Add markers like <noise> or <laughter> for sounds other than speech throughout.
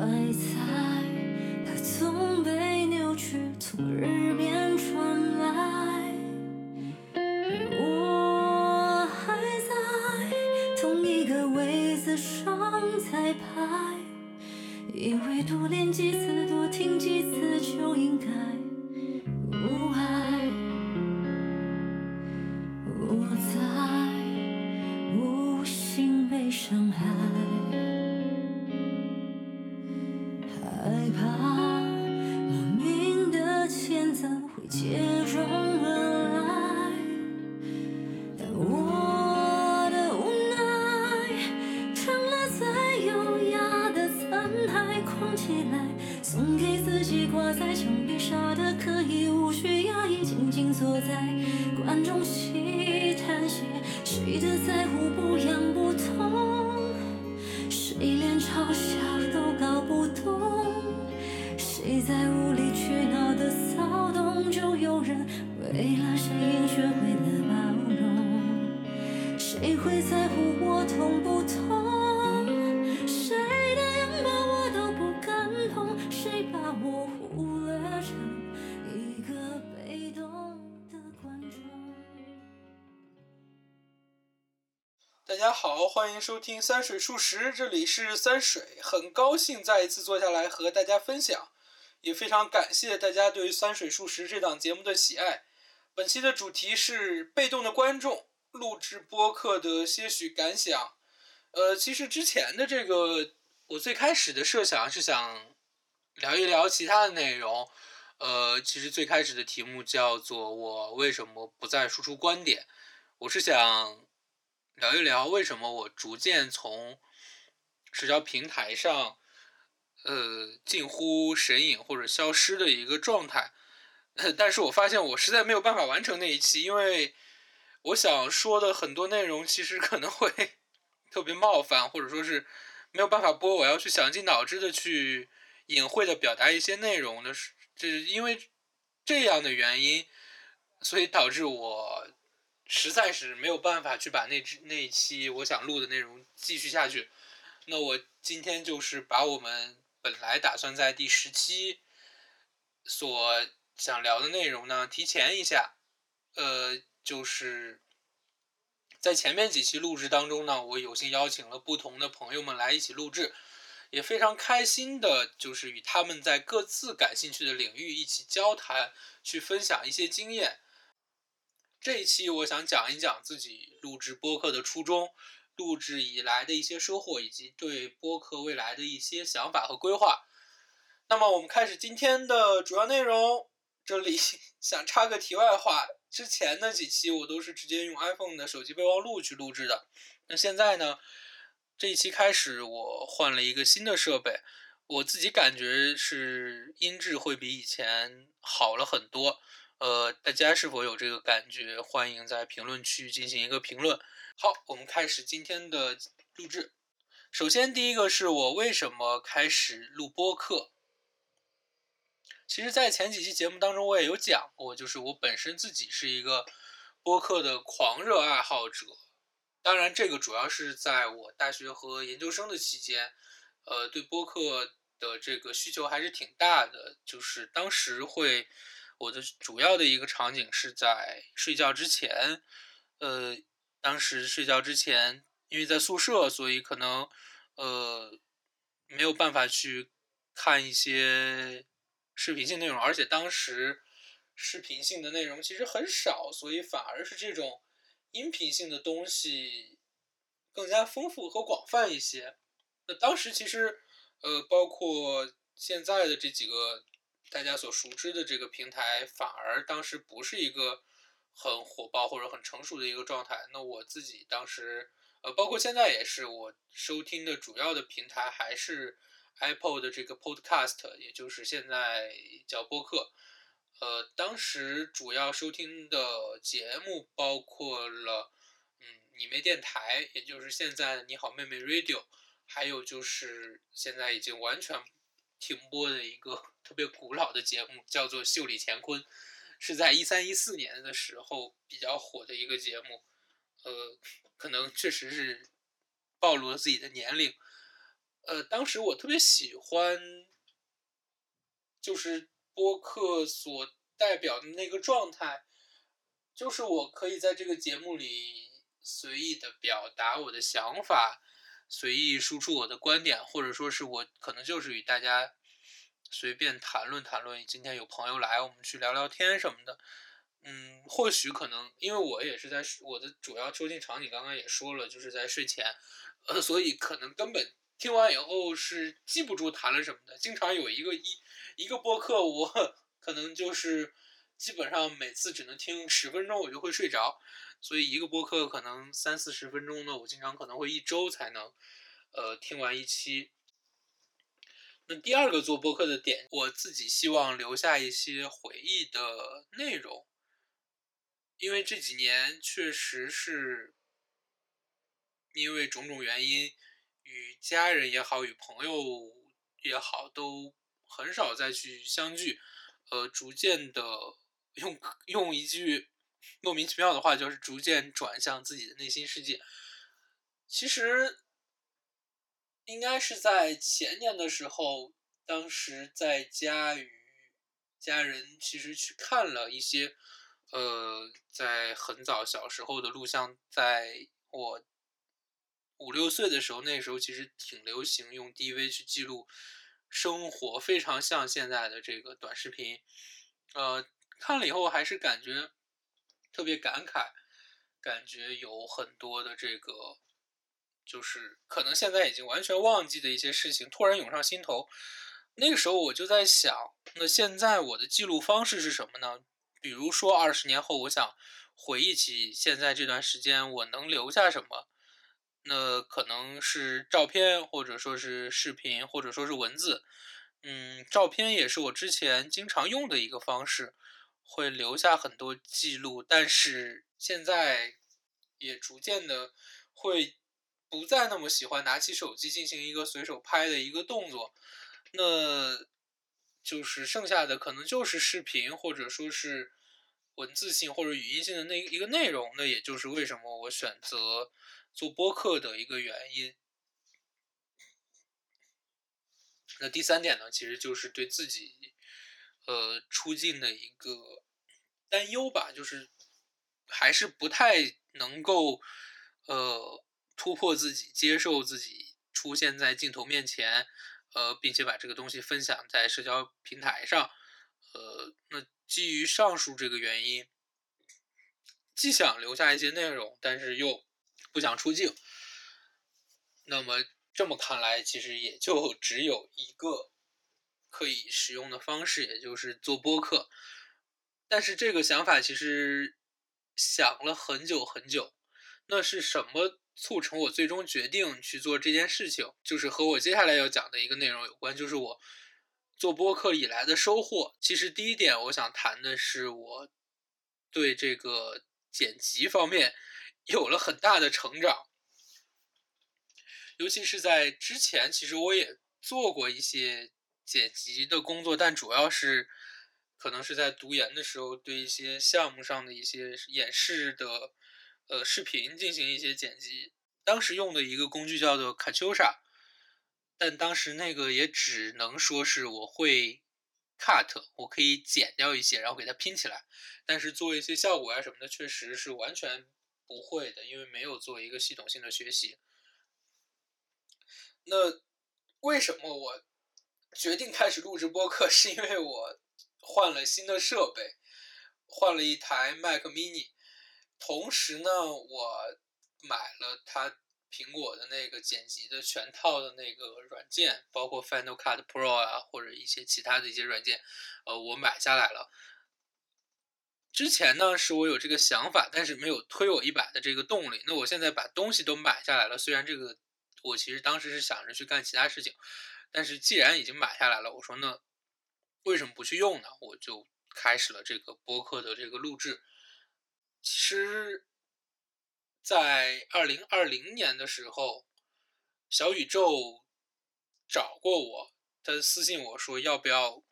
爱在，怕莫名的谴责会结大家好，欢迎收听三水数十，这里是三水，很高兴再一次坐下来和大家分享，也非常感谢大家对三水数十这档节目的喜爱。本期的主题是被动的观众录制播客的些许感想。呃，其实之前的这个，我最开始的设想是想聊一聊其他的内容。呃，其实最开始的题目叫做“我为什么不再输出观点”，我是想。聊一聊为什么我逐渐从社交平台上，呃，近乎神隐或者消失的一个状态。<coughs> 但是我发现我实在没有办法完成那一期，因为我想说的很多内容其实可能会 <laughs> 特别冒犯，或者说是没有办法播。我要去想尽脑汁的去隐晦的表达一些内容的，这是因为这样的原因，所以导致我。实在是没有办法去把那支那一期我想录的内容继续下去，那我今天就是把我们本来打算在第十期所想聊的内容呢提前一下，呃，就是在前面几期录制当中呢，我有幸邀请了不同的朋友们来一起录制，也非常开心的，就是与他们在各自感兴趣的领域一起交谈，去分享一些经验。这一期我想讲一讲自己录制播客的初衷，录制以来的一些收获，以及对播客未来的一些想法和规划。那么我们开始今天的主要内容。这里 <laughs> 想插个题外话，之前的几期我都是直接用 iPhone 的手机备忘录去录制的。那现在呢，这一期开始我换了一个新的设备，我自己感觉是音质会比以前好了很多。呃，大家是否有这个感觉？欢迎在评论区进行一个评论。好，我们开始今天的录制。首先，第一个是我为什么开始录播客。其实，在前几期节目当中，我也有讲过，就是我本身自己是一个播客的狂热爱好者。当然，这个主要是在我大学和研究生的期间，呃，对播客的这个需求还是挺大的，就是当时会。我的主要的一个场景是在睡觉之前，呃，当时睡觉之前，因为在宿舍，所以可能呃没有办法去看一些视频性内容，而且当时视频性的内容其实很少，所以反而是这种音频性的东西更加丰富和广泛一些。那当时其实呃，包括现在的这几个。大家所熟知的这个平台，反而当时不是一个很火爆或者很成熟的一个状态。那我自己当时，呃，包括现在也是，我收听的主要的平台还是 Apple 的这个 Podcast，也就是现在叫播客。呃，当时主要收听的节目包括了，嗯，你妹电台，也就是现在你好妹妹 Radio，还有就是现在已经完全。停播的一个特别古老的节目，叫做《秀里乾坤》，是在一三一四年的时候比较火的一个节目。呃，可能确实是暴露了自己的年龄。呃，当时我特别喜欢，就是播客所代表的那个状态，就是我可以在这个节目里随意的表达我的想法，随意输出我的观点，或者说是我可能就是与大家随便谈论谈论。今天有朋友来，我们去聊聊天什么的。嗯，或许可能因为我也是在我的主要收听场景，刚刚也说了，就是在睡前，呃，所以可能根本。听完以后是记不住谈了什么的，经常有一个一一个播客，我可能就是基本上每次只能听十分钟，我就会睡着，所以一个播客可能三四十分钟呢，我经常可能会一周才能呃听完一期。那第二个做播客的点，我自己希望留下一些回忆的内容，因为这几年确实是因为种种原因。与家人也好，与朋友也好，都很少再去相聚。呃，逐渐的用用一句莫名其妙的话，就是逐渐转向自己的内心世界。其实应该是在前年的时候，当时在家与家人其实去看了一些，呃，在很早小时候的录像，在我。五六岁的时候，那时候其实挺流行用 DV 去记录生活，非常像现在的这个短视频。呃，看了以后还是感觉特别感慨，感觉有很多的这个，就是可能现在已经完全忘记的一些事情，突然涌上心头。那个时候我就在想，那现在我的记录方式是什么呢？比如说二十年后，我想回忆起现在这段时间，我能留下什么？那可能是照片，或者说是视频，或者说是文字。嗯，照片也是我之前经常用的一个方式，会留下很多记录。但是现在也逐渐的会不再那么喜欢拿起手机进行一个随手拍的一个动作。那就是剩下的可能就是视频，或者说是文字性或者语音性的那一个内容。那也就是为什么我选择。做播客的一个原因，那第三点呢，其实就是对自己，呃，出镜的一个担忧吧，就是还是不太能够，呃，突破自己，接受自己出现在镜头面前，呃，并且把这个东西分享在社交平台上，呃，那基于上述这个原因，既想留下一些内容，但是又。不想出镜，那么这么看来，其实也就只有一个可以使用的方式，也就是做播客。但是这个想法其实想了很久很久。那是什么促成我最终决定去做这件事情？就是和我接下来要讲的一个内容有关，就是我做播客以来的收获。其实第一点，我想谈的是我对这个剪辑方面。<laughs> 有了很大的成长，尤其是在之前，其实我也做过一些剪辑的工作，但主要是可能是在读研的时候，对一些项目上的一些演示的呃视频进行一些剪辑。当时用的一个工具叫做 k a t u s h a 但当时那个也只能说是我会 cut，我可以剪掉一些，然后给它拼起来，但是做一些效果啊什么的，确实是完全。不会的，因为没有做一个系统性的学习。那为什么我决定开始录制播客？是因为我换了新的设备，换了一台 Mac Mini，同时呢，我买了它苹果的那个剪辑的全套的那个软件，包括 Final Cut Pro 啊，或者一些其他的一些软件，呃，我买下来了。之前呢，是我有这个想法，但是没有推我一把的这个动力。那我现在把东西都买下来了，虽然这个我其实当时是想着去干其他事情，但是既然已经买下来了，我说那为什么不去用呢？我就开始了这个播客的这个录制。其实，在二零二零年的时候，小宇宙找过我，他私信我说要不要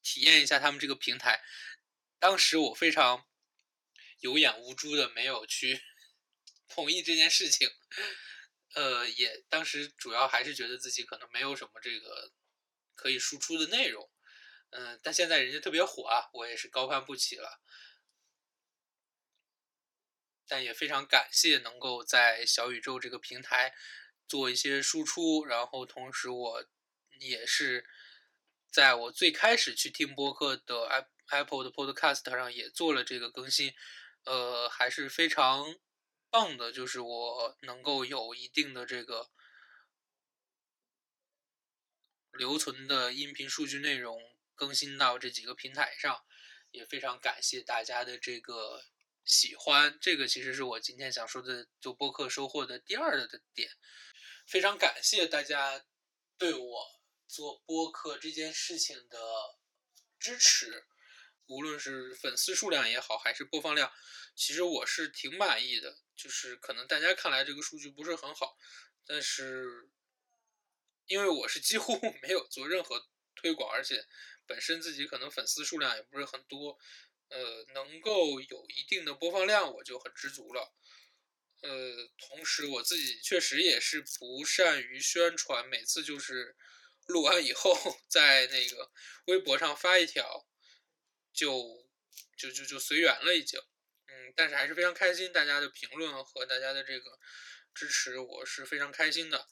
体验一下他们这个平台。当时我非常有眼无珠的，没有去 <laughs> 同意这件事情。呃，也当时主要还是觉得自己可能没有什么这个可以输出的内容，嗯，但现在人家特别火啊，我也是高攀不起了。但也非常感谢能够在小宇宙这个平台做一些输出，然后同时我也是在我最开始去听播客的 Apple 的 Podcast 上也做了这个更新，呃，还是非常棒的，就是我能够有一定的这个留存的音频数据内容更新到这几个平台上，也非常感谢大家的这个。喜欢这个，其实是我今天想说的做播客收获的第二的点。非常感谢大家对我做播客这件事情的支持，无论是粉丝数量也好，还是播放量，其实我是挺满意的。就是可能大家看来这个数据不是很好，但是因为我是几乎 <laughs> 没有做任何推广，而且本身自己可能粉丝数量也不是很多。呃，能够有一定的播放量，我就很知足了。呃，同时我自己确实也是不善于宣传，每次就是录完以后在那个微博上发一条，就就就就随缘了已经。嗯，但是还是非常开心，大家的评论和大家的这个支持，我是非常开心的。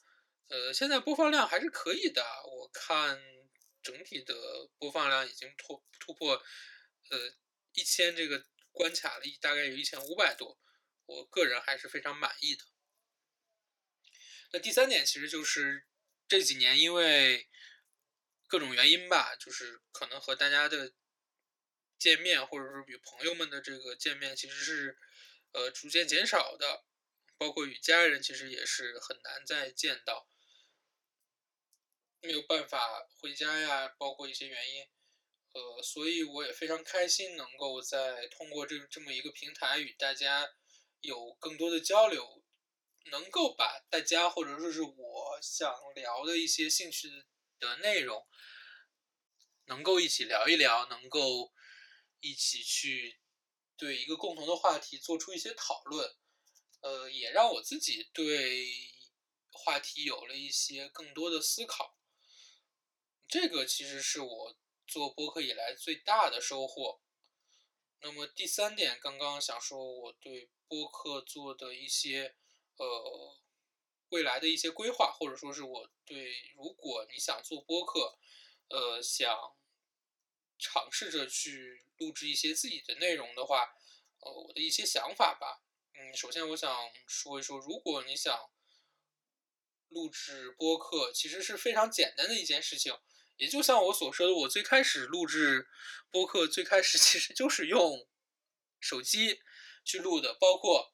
呃，现在播放量还是可以的，我看整体的播放量已经突突破，呃。一千这个关卡了，大概有一千五百多，我个人还是非常满意的。那第三点其实就是这几年因为各种原因吧，就是可能和大家的见面，或者说与朋友们的这个见面，其实是呃逐渐减少的，包括与家人其实也是很难再见到，没有办法回家呀，包括一些原因。呃，所以我也非常开心，能够在通过这这么一个平台与大家有更多的交流，能够把大家或者说是我想聊的一些兴趣的内容，能够一起聊一聊，能够一起去对一个共同的话题做出一些讨论，呃，也让我自己对话题有了一些更多的思考。这个其实是我。做播客以来最大的收获。那么第三点，刚刚想说我对播客做的一些呃未来的一些规划，或者说是我对如果你想做播客，呃想尝试着去录制一些自己的内容的话，呃我的一些想法吧。嗯，首先我想说一说，如果你想录制播客，其实是非常简单的一件事情。也就像我所说的，我最开始录制播客，最开始 <laughs> 其实就是用手机去录的，包括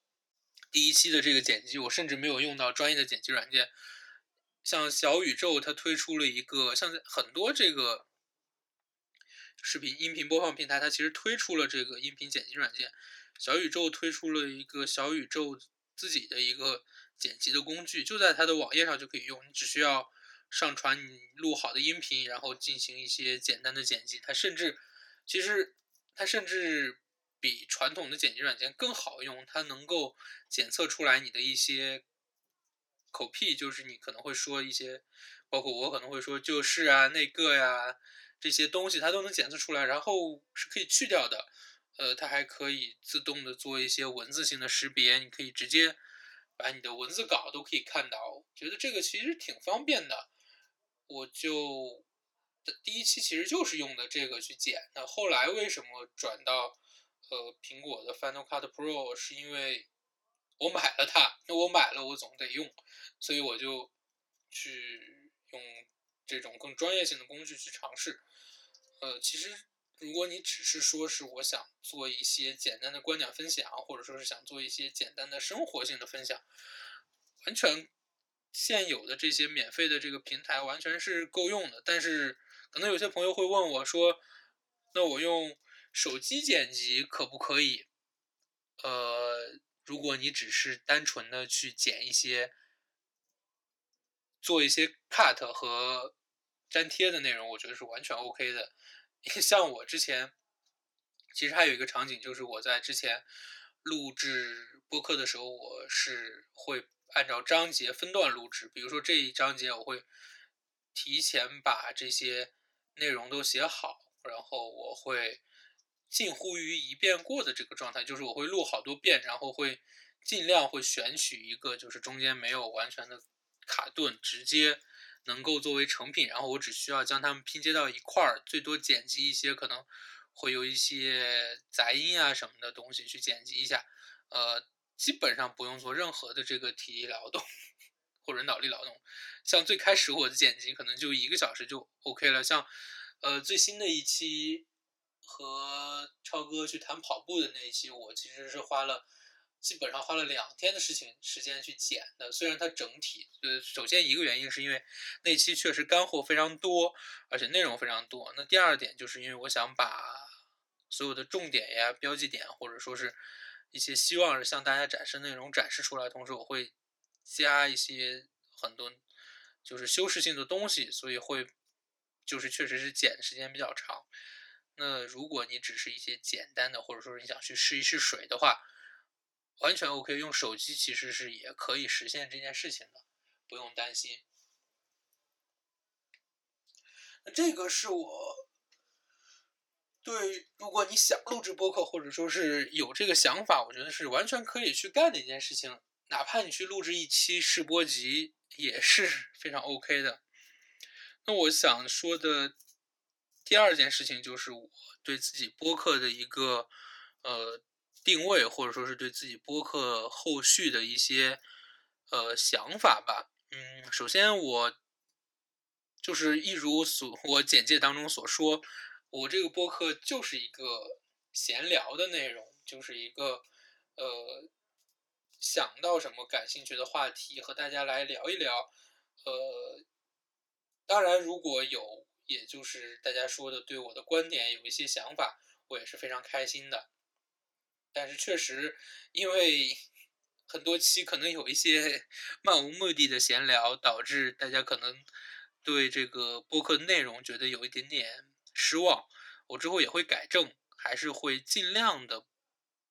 第一期的这个剪辑，我甚至没有用到专业的剪辑软件。像小宇宙，它推出了一个，像很多这个视频音频播放平台，它其实推出了这个音频剪辑软件。小宇宙推出了一个小宇宙自己的一个剪辑的工具，就在它的网页上就可以用，你只需要。上传你录好的音频，然后进行一些简单的剪辑。它甚至，其实它甚至比传统的剪辑软件更好用。它能够检测出来你的一些口癖，就是你可能会说一些，包括我可能会说就是啊那个呀这些东西，它都能检测出来，然后是可以去掉的。呃，它还可以自动的做一些文字性的识别，你可以直接把你的文字稿都可以看到。觉得这个其实挺方便的。我就第一期其实就是用的这个去剪，那后来为什么转到呃苹果的 Final Cut Pro？是因为我买了它，那我买了我总得用，所以我就去用这种更专业性的工具去尝试。呃，其实如果你只是说是我想做一些简单的观点分享，或者说是想做一些简单的生活性的分享，完全。现有的这些免费的这个平台完全是够用的，但是可能有些朋友会问我说：“那我用手机剪辑可不可以？”呃，如果你只是单纯的去剪一些、做一些 cut 和粘贴的内容，我觉得是完全 OK 的。像我之前，其实还有一个场景，就是我在之前录制播客的时候，我是会按照章节分段录制。比如说这一章节，我会提前把这些内容都写好，然后我会近乎于一遍过的这个状态，就是我会录好多遍，然后会尽量会选取一个就是中间没有完全的卡顿，直接能够作为成品，然后我只需要将它们拼接到一块儿，最多剪辑一些可能会有一些杂音啊什么的东西去剪辑一下，呃，基本上不用做任何的这个体力劳动或者脑力劳动。像最开始我的剪辑可能就一个小时就 OK 了，像呃最新的一期和超哥去谈跑步的那一期，我其实是花了。基本上花了两天的事情时间去剪的，虽然它整体，呃，首先一个原因是因为那期确实干货非常多，而且内容非常多。那第二点就是因为我想把所有的重点呀、标记点，或者说是一些希望是向大家展示内容展示出来，同时我会加一些很多就是修饰性的东西，所以会就是确实是剪的时间比较长。那如果你只是一些简单的，或者说你想去试一试水的话，完全 OK，用手机其实是也可以实现这件事情的，不用担心。那这个是我对，如果你想录制播客，或者说是有这个想法，我觉得是完全可以去干的一件事情。哪怕你去录制一期试播集，也是非常 OK 的。那我想说的第二件事情，就是我对自己播客的一个呃。定位，或者说是对自己播客后续的一些呃想法吧。嗯，首先我就是一如所我简介当中所说，我这个播客就是一个闲聊的内容，就是一个呃想到什么感兴趣的话题和大家来聊一聊。呃，当然如果有，也就是大家说的对我的观点有一些想法，我也是非常开心的。但是确实，因为很多期可能有一些 <laughs> 漫无目的的闲聊，导致大家可能对这个播客内容觉得有一点点失望。我之后也会改正，还是会尽量的，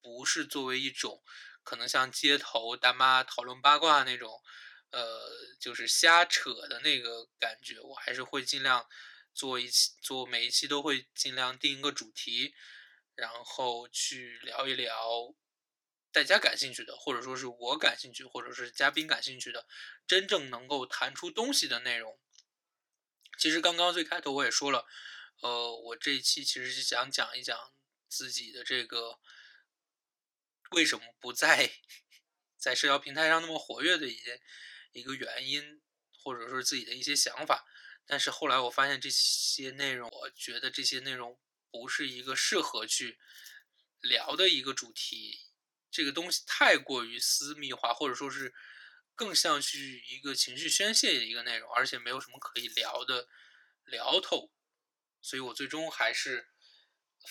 不是作为一种可能像街头大妈讨论八卦那种，呃，就是瞎扯的那个感觉。我还是会尽量做一期，做每一期都会尽量定一个主题。然后去聊一聊大家感兴趣的，或者说是我感兴趣，或者是嘉宾感兴趣的，真正能够谈出东西的内容。其实刚刚最开头我也说了，呃，我这一期其实是想讲一讲自己的这个为什么不在在社交平台上那么活跃的一些一个原因，或者说自己的一些想法。但是后来我发现这些内容，我觉得这些内容。不是一个适合去聊的一个主题，这个东西太过于私密化，或者说是更像是一个情绪宣泄的一个内容，而且没有什么可以聊的聊头，所以我最终还是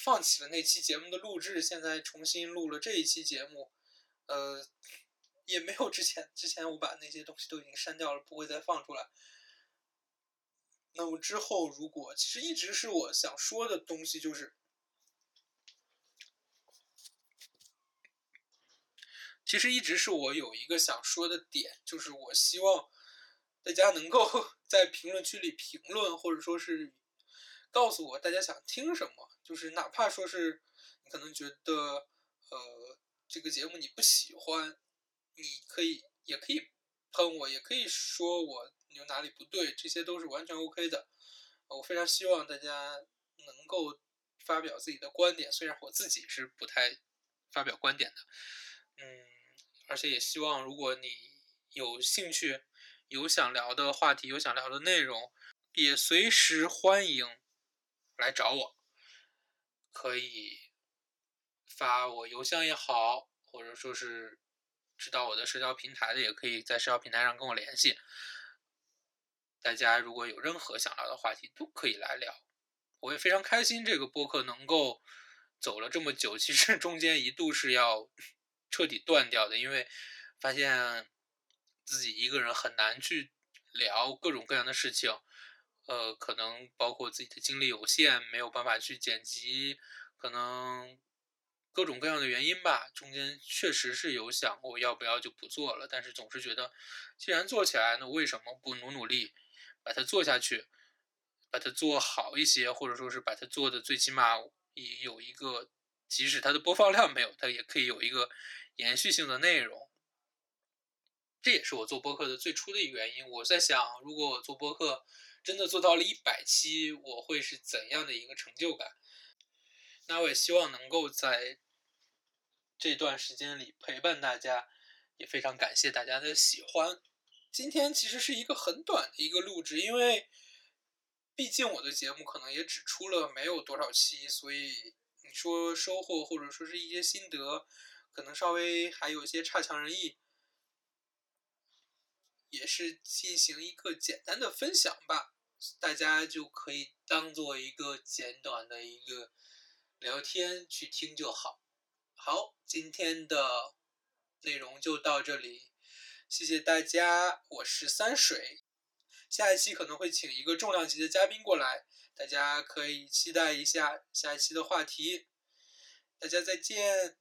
放弃了那期节目的录制，现在重新录了这一期节目，呃，也没有之前之前我把那些东西都已经删掉了，不会再放出来。那么之后，如果其实一直是我想说的东西，就是其实一直是我有一个想说的点，就是我希望大家能够 <laughs> 在评论区里评论，或者说是告诉我大家想听什么，就是哪怕说是你可能觉得呃这个节目你不喜欢，你可以也可以喷我，也可以说我。有哪里不对，这些都是完全 OK 的。我非常希望大家能够发表自己的观点，虽然我自己是不太发表观点的。嗯，而且也希望如果你有兴趣、有想聊的话题、有想聊的内容，也随时欢迎来找我。可以发我邮箱也好，或者说是知道我的社交平台的，也可以在社交平台上跟我联系。大家如果有任何想聊的话题，都可以来聊。我也非常开心，这个播客能够走了这么久。其实中间一度是要彻底断掉的，因为发现自己一个人很难去聊各种各样的事情。呃，可能包括自己的精力有限，没有办法去剪辑，可能各种各样的原因吧，中间确实是有想过要不要就不做了，但是总是觉得，既然做起来，那为什么不努努力把它做下去，把它做好一些，或者说是把它做的最起码也有一个，即使它的播放量没有，它也可以有一个延续性的内容。这也是我做播客的最初的一个原因。我在想，如果我做播客真的做到了一百期，我会是怎样的一个成就感？那我也希望能够在。这段时间里陪伴大家，也非常感谢大家的喜欢。今天其实是一个很短的一个录制，因为毕竟我的节目可能也只出了没有多少期，所以你说收获或者说是一些心得，可能稍微还有一些差强人意，也是进行一个简单的分享吧，大家就可以当做一个简短的一个聊天去听就好。好，今天的内容就到这里，谢谢大家，我是三水，下一期可能会请一个重量级的嘉宾过来，大家可以期待一下下一期的话题，大家再见。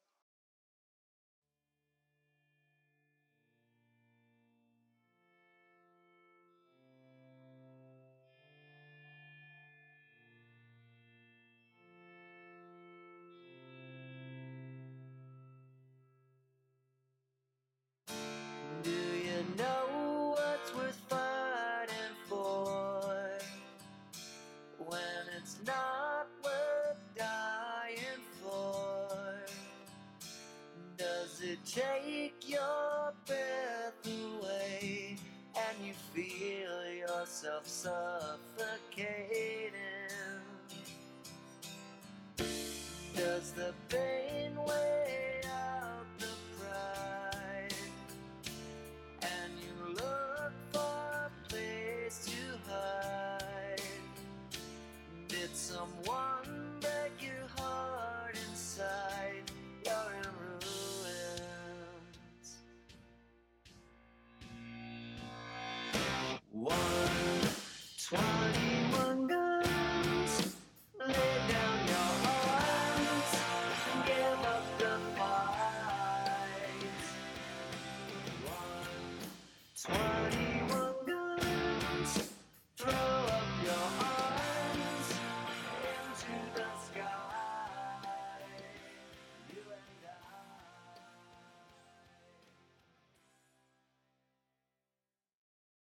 myself suffocating. Does the pain weigh out the pride? And you look for a place to hide. Did someone?